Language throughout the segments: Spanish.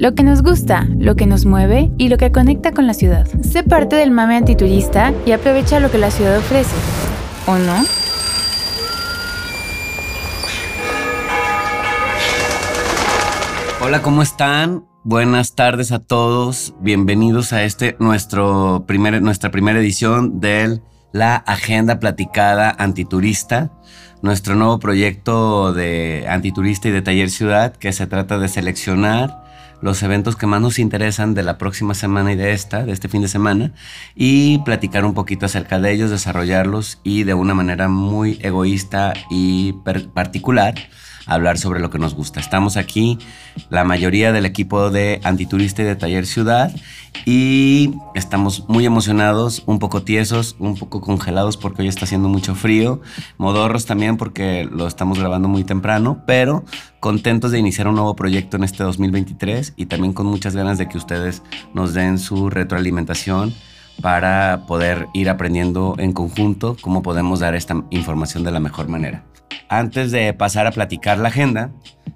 lo que nos gusta, lo que nos mueve y lo que conecta con la ciudad. Sé parte del mame antiturista y aprovecha lo que la ciudad ofrece. ¿O no? Hola, ¿cómo están? Buenas tardes a todos. Bienvenidos a este nuestro primer, nuestra primera edición de la Agenda Platicada Antiturista, nuestro nuevo proyecto de antiturista y de taller ciudad que se trata de seleccionar los eventos que más nos interesan de la próxima semana y de esta, de este fin de semana, y platicar un poquito acerca de ellos, desarrollarlos y de una manera muy egoísta y particular hablar sobre lo que nos gusta. Estamos aquí, la mayoría del equipo de Antiturista y de Taller Ciudad, y estamos muy emocionados, un poco tiesos, un poco congelados porque hoy está haciendo mucho frío, modorros también porque lo estamos grabando muy temprano, pero contentos de iniciar un nuevo proyecto en este 2023 y también con muchas ganas de que ustedes nos den su retroalimentación para poder ir aprendiendo en conjunto cómo podemos dar esta información de la mejor manera. Antes de pasar a platicar la agenda,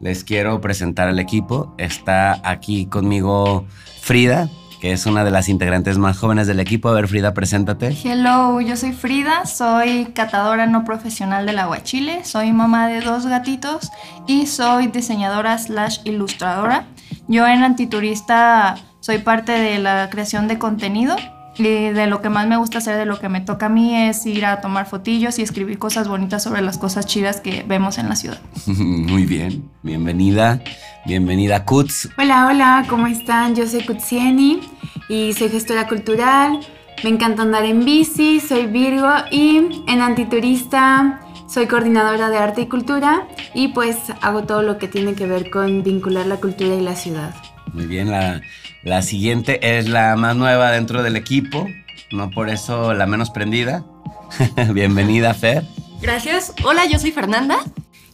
les quiero presentar al equipo. Está aquí conmigo Frida, que es una de las integrantes más jóvenes del equipo. A ver, Frida, preséntate. Hello, yo soy Frida, soy catadora no profesional del aguachile, soy mamá de dos gatitos y soy diseñadora slash ilustradora. Yo en Antiturista soy parte de la creación de contenido y de lo que más me gusta hacer, de lo que me toca a mí es ir a tomar fotillos y escribir cosas bonitas sobre las cosas chidas que vemos en la ciudad. Muy bien, bienvenida, bienvenida Kutz. Hola, hola, ¿cómo están? Yo soy Kutzieni y soy gestora cultural. Me encanta andar en bici, soy Virgo y en Antiturista soy coordinadora de arte y cultura y pues hago todo lo que tiene que ver con vincular la cultura y la ciudad. Muy bien, la, la siguiente es la más nueva dentro del equipo, no por eso la menos prendida. Bienvenida, Fer. Gracias. Hola, yo soy Fernanda.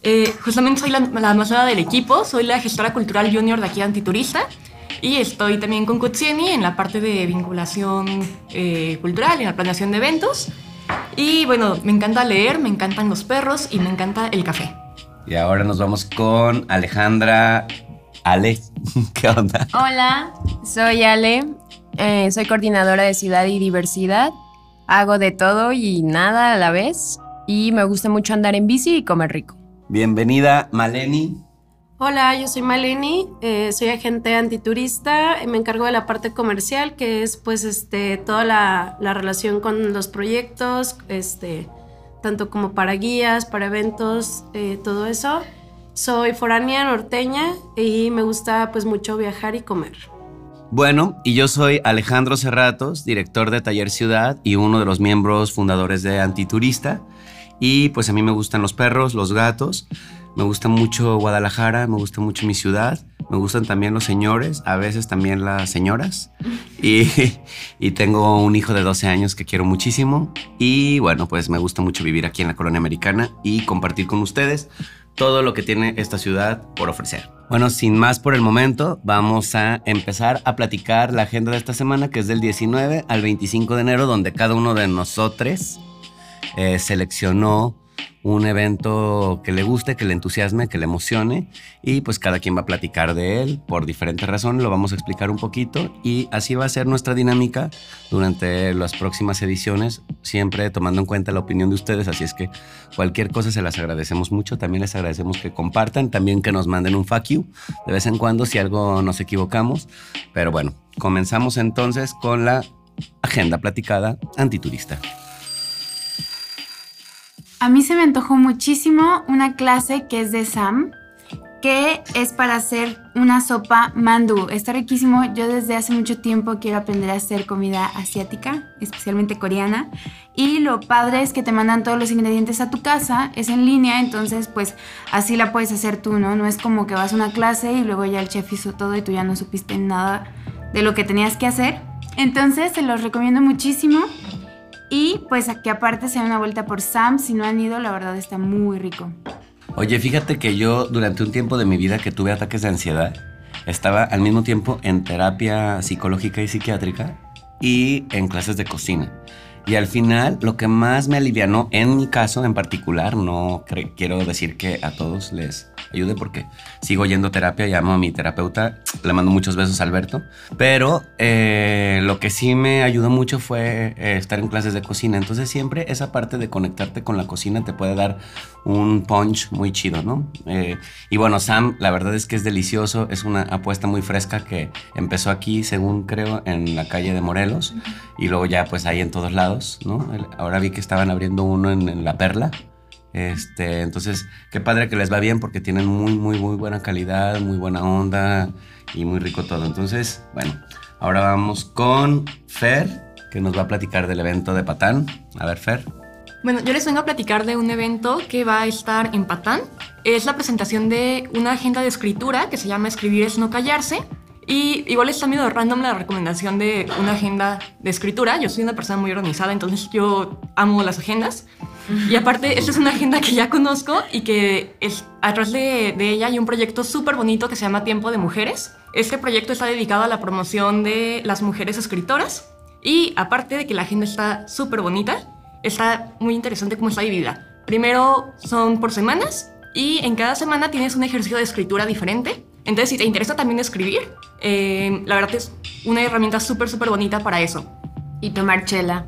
Eh, justamente soy la, más nueva del equipo, soy la gestora cultural junior de aquí Antiturista y estoy también con Kutsieni en la parte de vinculación eh, cultural, en la planeación de eventos. Y bueno, me encanta leer, me encantan los perros y me encanta el café. Y ahora nos vamos con Alejandra Ale, ¿qué onda? Hola, soy Ale, eh, soy coordinadora de ciudad y diversidad. Hago de todo y nada a la vez y me gusta mucho andar en bici y comer rico. Bienvenida, Maleni. Hola, yo soy Maleni, eh, soy agente antiturista, me encargo de la parte comercial, que es pues este, toda la, la relación con los proyectos, este, tanto como para guías, para eventos, eh, todo eso. Soy foránea norteña y me gusta pues mucho viajar y comer. Bueno, y yo soy Alejandro Cerratos, director de Taller Ciudad y uno de los miembros fundadores de Antiturista. Y pues a mí me gustan los perros, los gatos, me gusta mucho Guadalajara, me gusta mucho mi ciudad, me gustan también los señores, a veces también las señoras. Y, y, tengo un hijo de 12 años que quiero muchísimo. Y bueno, pues me gusta mucho vivir aquí en la colonia americana y compartir con ustedes todo lo que tiene esta ciudad por ofrecer. Bueno, sin más por el momento, vamos a empezar a platicar la agenda de esta semana, que es del 19 al 25 de enero, donde cada uno de nosotros eh, seleccionó un evento que le guste, que le entusiasme, que le emocione y pues cada quien va a platicar de él por diferentes razones, lo vamos a explicar un poquito y así va a ser nuestra dinámica durante las próximas ediciones, siempre tomando en cuenta la opinión de ustedes, así es que cualquier cosa se las agradecemos mucho, también les agradecemos que compartan, también que nos manden un fuck de vez en cuando si algo nos equivocamos, pero bueno, comenzamos entonces con la agenda platicada antiturista. A mí se me antojó muchísimo una clase que es de Sam, que es para hacer una sopa mandú. Está riquísimo. Yo desde hace mucho tiempo quiero aprender a hacer comida asiática, especialmente coreana. Y lo padre es que te mandan todos los ingredientes a tu casa, es en línea, entonces pues así la puedes hacer tú, ¿no? No es como que vas a una clase y luego ya el chef hizo todo y tú ya no supiste nada de lo que tenías que hacer. Entonces se los recomiendo muchísimo. Y pues que aparte sea una vuelta por Sam, si no han ido, la verdad está muy rico. Oye, fíjate que yo durante un tiempo de mi vida que tuve ataques de ansiedad, estaba al mismo tiempo en terapia psicológica y psiquiátrica y en clases de cocina. Y al final, lo que más me alivianó, en mi caso en particular, no quiero decir que a todos les ayude porque sigo yendo a terapia, llamo a mi terapeuta, le mando muchos besos a Alberto, pero eh, lo que sí me ayudó mucho fue eh, estar en clases de cocina, entonces siempre esa parte de conectarte con la cocina te puede dar un punch muy chido, ¿no? Eh, y bueno, Sam, la verdad es que es delicioso, es una apuesta muy fresca que empezó aquí, según creo, en la calle de Morelos y luego ya pues ahí en todos lados, ¿no? Ahora vi que estaban abriendo uno en La Perla. Este, entonces, qué padre que les va bien porque tienen muy, muy, muy buena calidad, muy buena onda y muy rico todo. Entonces, bueno, ahora vamos con Fer, que nos va a platicar del evento de Patán. A ver, Fer. Bueno, yo les vengo a platicar de un evento que va a estar en Patán. Es la presentación de una agenda de escritura que se llama Escribir es no callarse. Y igual está medio random la recomendación de una agenda de escritura. Yo soy una persona muy organizada, entonces yo amo las agendas. Y aparte, esta es una agenda que ya conozco y que es, atrás de, de ella hay un proyecto súper bonito que se llama Tiempo de Mujeres. Este proyecto está dedicado a la promoción de las mujeres escritoras. Y aparte de que la agenda está súper bonita, está muy interesante cómo está dividida. Primero son por semanas y en cada semana tienes un ejercicio de escritura diferente. Entonces, si te interesa también escribir, eh, la verdad es una herramienta súper, súper bonita para eso. Y tomar chela.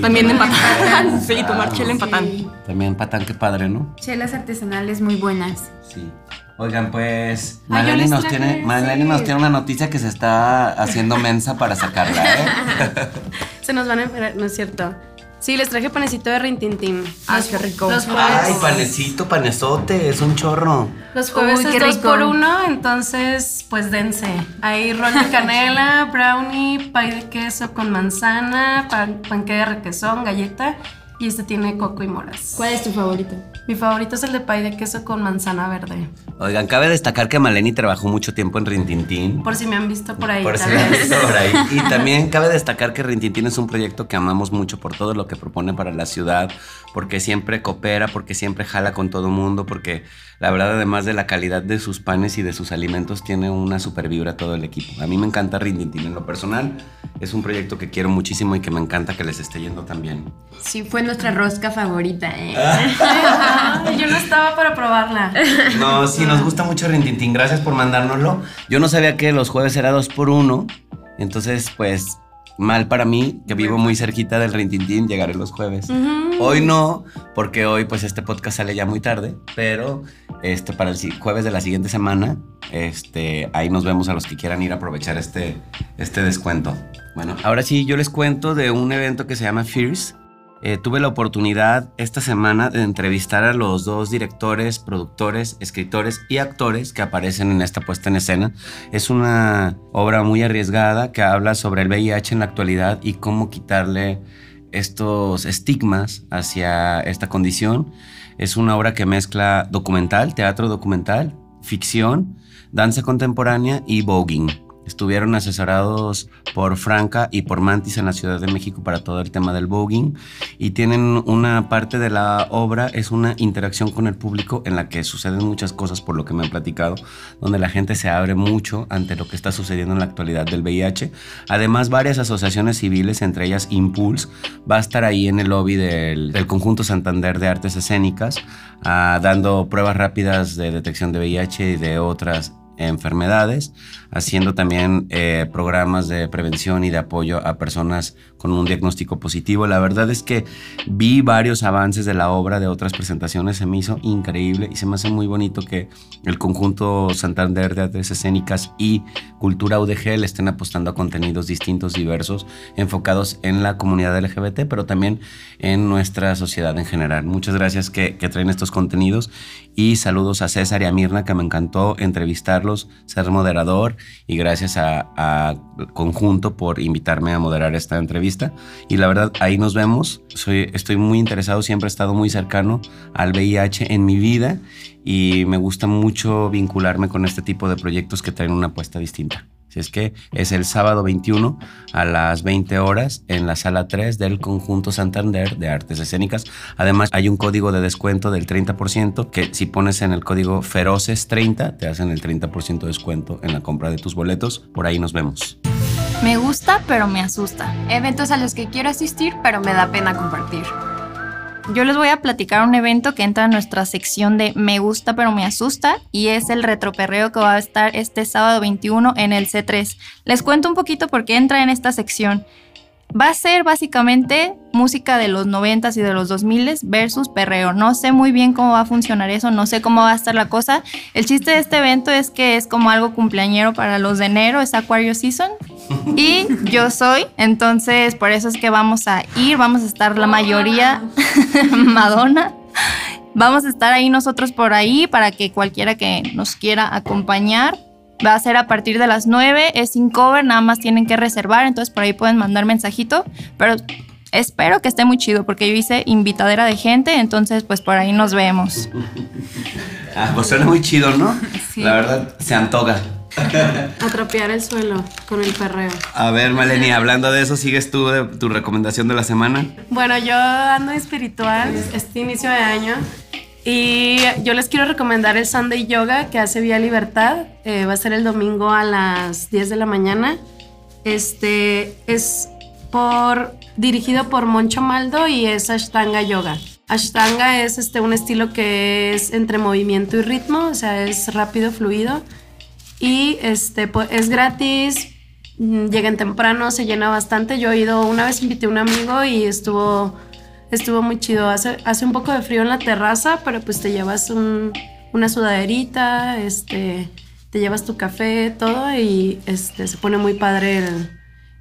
También en Patán. sí, tomar chela en Patán. También en Patán, qué padre, ¿no? Chelas artesanales muy buenas. Sí. Oigan, pues Maleni nos, tiene, nos tiene una noticia que se está haciendo mensa para sacarla, ¿eh? se nos van a esperar, no es cierto. Sí, les traje panecito de rintintín. Ay, qué rico. Ay, panecito, panezote, es un chorro. Los jueves es dos por uno, entonces, pues dense. Hay rol de canela, brownie, pay de queso con manzana, pan, panque de requesón, galleta y este tiene coco y moras. ¿Cuál es tu favorito? Mi favorito es el de pay de queso con manzana verde. Oigan, cabe destacar que Maleni trabajó mucho tiempo en Rintintín. Por si me han visto por ahí. Por si me han visto por ahí. Y también cabe destacar que Rintintín es un proyecto que amamos mucho por todo lo que propone para la ciudad, porque siempre coopera, porque siempre jala con todo mundo, porque la verdad, además de la calidad de sus panes y de sus alimentos, tiene una super vibra todo el equipo. A mí me encanta Rintintín en lo personal. Es un proyecto que quiero muchísimo y que me encanta que les esté yendo también. Sí, fue nuestra rosca favorita, ¿eh? yo no estaba para probarla. No, sí, nos gusta mucho Rintintín. Gracias por mandárnoslo. Yo no sabía que los jueves era dos por uno. Entonces, pues, mal para mí, que vivo muy cerquita del Rintintín, llegaré los jueves. Hoy no, porque hoy pues este podcast sale ya muy tarde, pero este para el jueves de la siguiente semana, este ahí nos vemos a los que quieran ir a aprovechar este este descuento. Bueno, ahora sí yo les cuento de un evento que se llama Fierce eh, tuve la oportunidad esta semana de entrevistar a los dos directores, productores, escritores y actores que aparecen en esta puesta en escena. Es una obra muy arriesgada que habla sobre el VIH en la actualidad y cómo quitarle estos estigmas hacia esta condición. Es una obra que mezcla documental, teatro documental, ficción, danza contemporánea y voguing. Estuvieron asesorados por Franca y por Mantis en la Ciudad de México para todo el tema del voguing y tienen una parte de la obra, es una interacción con el público en la que suceden muchas cosas por lo que me han platicado, donde la gente se abre mucho ante lo que está sucediendo en la actualidad del VIH. Además, varias asociaciones civiles, entre ellas Impulse, va a estar ahí en el lobby del, conjunto Santander de Artes Escénicas, ah, dando pruebas rápidas de detección de VIH y de otras enfermedades, haciendo también eh, programas de prevención y de apoyo a personas con un diagnóstico positivo. La verdad es que vi varios avances de la obra de otras presentaciones, se me hizo increíble y se me hace muy bonito que el conjunto Santander de Artes Escénicas y Cultura UDG le estén apostando a contenidos distintos, diversos, enfocados en la comunidad LGBT, pero también en nuestra sociedad en general. Muchas gracias que, que traen estos contenidos y saludos a César y a Mirna, que me encantó entrevistarlos, ser moderador y gracias a, Conjunto por invitarme a moderar esta entrevista. Y la verdad, ahí nos vemos. Soy, estoy muy interesado, siempre he estado muy cercano al VIH en mi vida y me gusta mucho vincularme con este tipo de proyectos que traen una apuesta distinta. Si es que es el sábado 21 a las 20 horas en la sala 3 del Conjunto Santander de Artes Escénicas. Además, hay un código de descuento del 30% que si pones en el código Feroces30 te hacen el 30% de descuento en la compra de tus boletos. Por ahí nos vemos. Me gusta, pero me asusta. Eventos a los que quiero asistir, pero me da pena compartir. Yo les voy a platicar un evento que entra en nuestra sección de Me gusta pero me asusta y es el retroperreo que va a estar este sábado 21 en el C3. Les cuento un poquito por qué entra en esta sección. Va a ser básicamente música de los 90s y de los 2000s versus perreo. No sé muy bien cómo va a funcionar eso, no sé cómo va a estar la cosa. El chiste de este evento es que es como algo cumpleañero para los de enero, es Aquario Season. Y yo soy, entonces por eso es que vamos a ir, vamos a estar la mayoría, Madonna. Vamos a estar ahí nosotros por ahí para que cualquiera que nos quiera acompañar Va a ser a partir de las 9, es sin cover, nada más tienen que reservar, entonces por ahí pueden mandar mensajito, pero espero que esté muy chido porque yo hice invitadera de gente, entonces pues por ahí nos vemos. Ah, pues suena muy chido, ¿no? La verdad, se antoja. Atropear el suelo con el perreo. A ver, Maleni, hablando de eso, ¿sigues tú de tu recomendación de la semana? Bueno, yo ando espiritual este inicio de año y yo les quiero recomendar el Sunday Yoga que hace Vía Libertad. Eh, va a ser el domingo a las 10 de la mañana. Este es por, dirigido por Moncho Maldo y es Ashtanga Yoga. Ashtanga es este, un estilo que es entre movimiento y ritmo, o sea, es rápido, fluido. Y este, pues, es gratis, mm, llegan temprano, se llena bastante. Yo he ido, una vez invité a un amigo y estuvo estuvo muy chido. Hace, hace un poco de frío en la terraza, pero pues te llevas una sudaderita, este, te llevas tu café, todo y este, se pone muy padre el,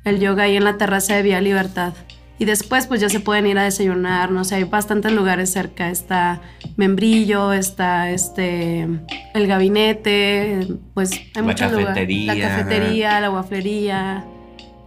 el yoga ahí en la terraza de Vía Libertad. Y después pues ya se pueden ir a desayunar, no sé, hay bastantes lugares cerca. Está Membrillo, está este, el gabinete, pues hay muchos lugares. La cafetería, la guaflería.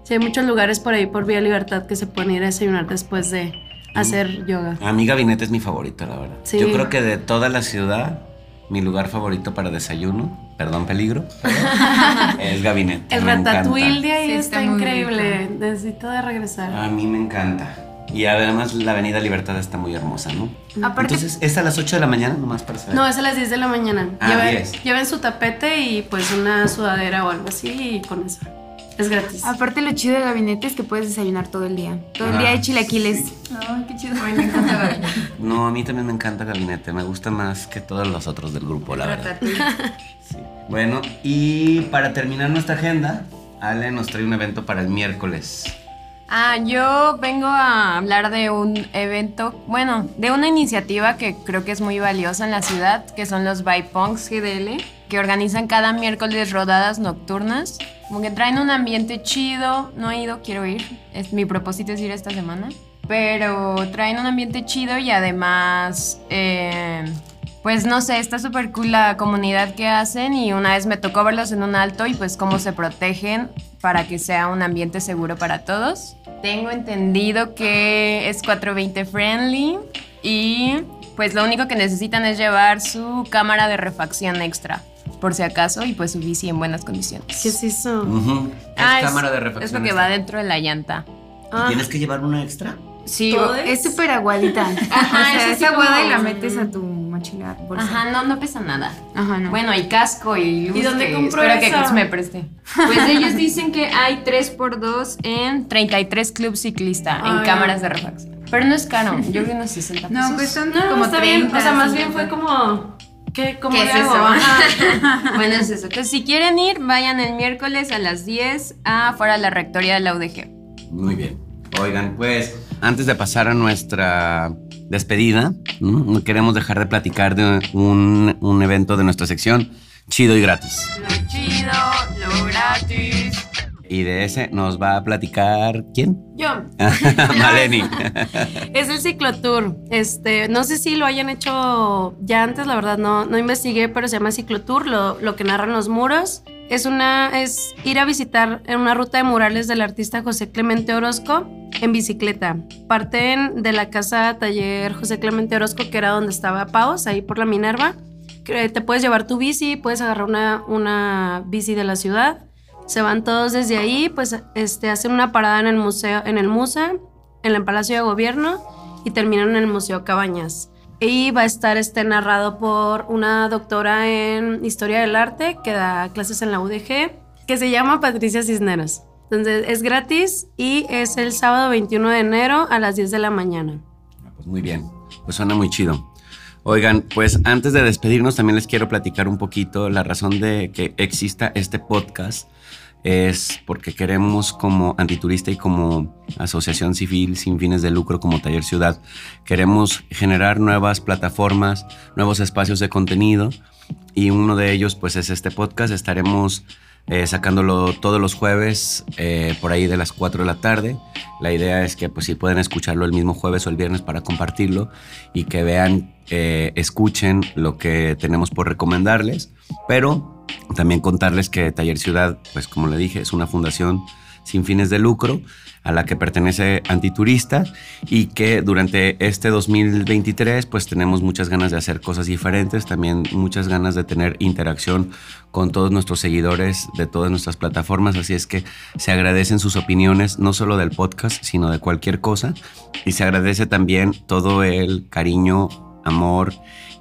Sí, hay muchos lugares por ahí por Vía Libertad que se pueden ir a desayunar después de, hacer yoga. A mi gabinete es mi favorito, la verdad. Yo creo que de toda la ciudad, mi lugar favorito para desayuno, perdón, peligro, es gabinete. El ratatouille de ahí está, increíble. Necesito de regresar. A mí me encanta. Y además la Avenida Libertad está muy hermosa, ¿no? Entonces, ¿es a las 8 de la mañana nomás para saber? No, es a las 10 de la mañana. Ah, lleven, lleven su tapete y pues una sudadera o algo así y con eso. Es gratis. Aparte lo chido del gabinete es que puedes desayunar todo el día. Todo el día hay chilaquiles. Ay, qué chido. me encanta gabinete. No, a mí también me encanta gabinete. Me gusta más que todos los otros del grupo, la verdad. Sí. Bueno, y para terminar nuestra agenda, Ale nos trae un evento para el miércoles. Ah, yo vengo a hablar de un evento, bueno, de una iniciativa que creo que es muy valiosa en la ciudad, que son los Bypunks GDL, que organizan cada miércoles rodadas nocturnas. Como que traen un ambiente chido, no he ido, quiero ir, es, mi propósito es ir esta semana, pero traen un ambiente chido y además... Eh, pues no sé, está súper cool la comunidad que hacen y una vez me tocó verlos en un alto y pues cómo se protegen para que sea un ambiente seguro para todos. Tengo entendido que es 420 friendly y pues lo único que necesitan es llevar su cámara de refacción extra por si acaso y pues su bici en buenas condiciones. ¿Qué es eso? Ah, cámara de refacción. Es lo que va dentro de la llanta. ¿Tienes que llevar una extra? Sí, es súper aguadita. Ajá, o sea, es aguada y la metes a tu mochila. Ajá, no, no pesa nada. Ajá, no. Bueno, hay casco y luz. ¿Y dónde compró Espero que Cruz me preste. Pues ellos dicen que hay 3x2 en 33 clubs ciclista en cámaras de refacción. Pero no es caro, yo creo que unos 60 pesos. No, pues son no, como está 30, bien. O sea, más bien fue como... ¿Qué, ¿Cómo ¿Qué es hago? eso? Bueno, es eso. Entonces, si quieren ir, vayan el miércoles a las 10 afuera de la rectoría de la UDG. Muy bien. Oigan, pues antes de pasar a nuestra despedida, ¿no? no queremos dejar de platicar de un, un evento de nuestra sección, chido y gratis. Lo chido, lo gratis. Y de ese nos va a platicar ¿quién? Yo. Maleni. Es el ciclotour. Este, no sé si lo hayan hecho ya antes, la verdad no, no investigué, pero se llama ciclotour, lo, lo que narran los muros. Es una es ir a visitar en una ruta de murales del artista José Clemente Orozco en bicicleta. Parten de la casa taller José Clemente Orozco, que era donde estaba Paos, ahí por la Minerva. Te puedes llevar tu bici, puedes agarrar una, una bici de la ciudad. Se van todos desde ahí, pues este, hacen una parada en el museo, en el MUSA, en el Palacio de Gobierno y terminan en el Museo Cabañas. Y va a estar este, narrado por una doctora en Historia del Arte que da clases en la UDG, que se llama Patricia Cisneros. Entonces es gratis y es el sábado 21 de enero a las 10 de la mañana. Pues muy bien, pues suena muy chido. Oigan, pues antes de despedirnos también les quiero platicar un poquito la razón de que exista este podcast es porque queremos como antiturista y como asociación civil sin fines de lucro como Taller Ciudad, queremos generar nuevas plataformas, nuevos espacios de contenido y uno de ellos pues es este podcast. Estaremos eh, sacándolo todos los jueves eh, por ahí de las 4 de la tarde. La idea es que pues si pueden escucharlo el mismo jueves o el viernes para compartirlo y que vean, eh, escuchen lo que tenemos por recomendarles, pero también contarles que Taller Ciudad, pues como le dije, es una fundación sin fines de lucro a la que pertenece Antiturista y que durante este 2023 pues tenemos muchas ganas de hacer cosas diferentes, también muchas ganas de tener interacción con todos nuestros seguidores de todas nuestras plataformas, así es que se agradecen sus opiniones no solo del podcast, sino de cualquier cosa y se agradece también todo el cariño, amor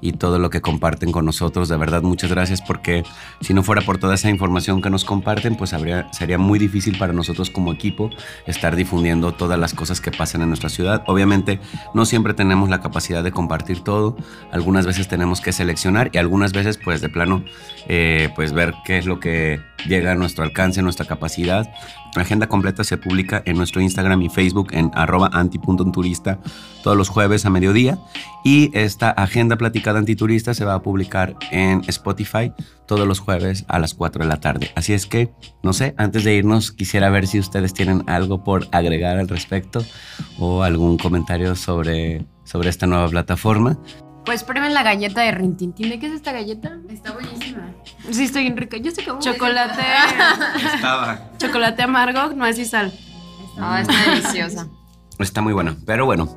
y todo lo que comparten con nosotros. De verdad, muchas gracias porque si no fuera por toda esa información que nos comparten, pues habría, sería muy difícil para nosotros como equipo estar difundiendo todas las cosas que pasan en nuestra ciudad. Obviamente, no siempre tenemos la capacidad de compartir todo. Algunas veces tenemos que seleccionar y algunas veces, pues de plano, eh, pues ver qué es lo que llega a nuestro alcance, nuestra capacidad. La agenda completa se publica en nuestro Instagram y Facebook en arroba anti.turista todos los jueves a mediodía y esta agenda platicada antiturista se va a publicar en Spotify todos los jueves a las 4 de la tarde. Así es que, no sé, antes de irnos quisiera ver si ustedes tienen algo por agregar al respecto o algún comentario sobre, sobre esta nueva plataforma. Pues prueben la galleta de Rintintín. ¿De qué es esta galleta? Está buenísima. Sí, estoy bien rica. Yo sé cómo. Chocolate, Estaba. chocolate amargo, nuez y sal. No, está deliciosa. Está muy bueno. Pero bueno,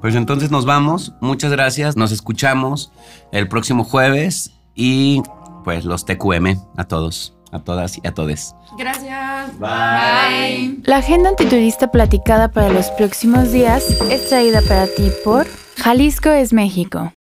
pues entonces nos vamos. Muchas gracias. Nos escuchamos el próximo jueves y pues los TQM a todos, a todas y a todes. Gracias. Bye. La agenda antiturista platicada para los próximos días es traída para ti por Jalisco es México.